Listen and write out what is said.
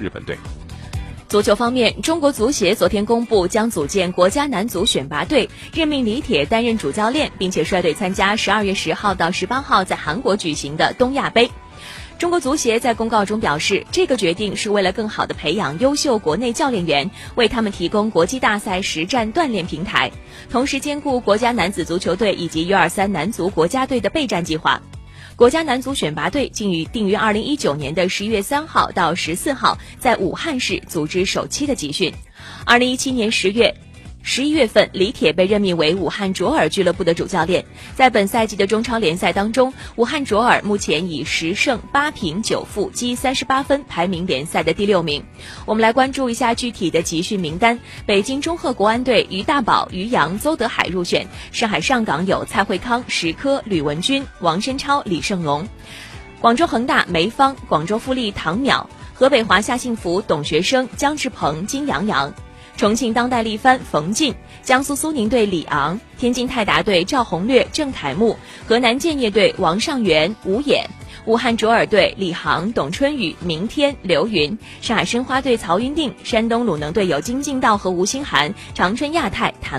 日本队。足球方面，中国足协昨天公布将组建国家男足选拔队，任命李铁担任主教练，并且率队参加十二月十号到十八号在韩国举行的东亚杯。中国足协在公告中表示，这个决定是为了更好地培养优秀国内教练员，为他们提供国际大赛实战锻炼平台，同时兼顾国家男子足球队以及 U 二三男足国家队的备战计划。国家男足选拔队竟于定于二零一九年的十一月三号到十四号在武汉市组织首期的集训。二零一七年十月。十一月份，李铁被任命为武汉卓尔俱乐部的主教练。在本赛季的中超联赛当中，武汉卓尔目前以十胜八平九负积三十八分排名联赛的第六名。我们来关注一下具体的集训名单：北京中赫国安队于大宝、于洋、邹德海入选；上海上港有蔡慧康、石科、吕文君、王申超、李胜龙；广州恒大梅方；广州富力唐淼；河北华夏幸福董学生、姜志鹏、金阳阳。重庆当代力帆冯静，江苏苏宁队李昂，天津泰达队赵宏略、郑凯木，河南建业队王尚元、吴衍，武汉卓尔队李航、董春雨、明天、刘云，上海申花队曹云定，山东鲁能队有金敬道和吴兴涵，长春亚泰谭。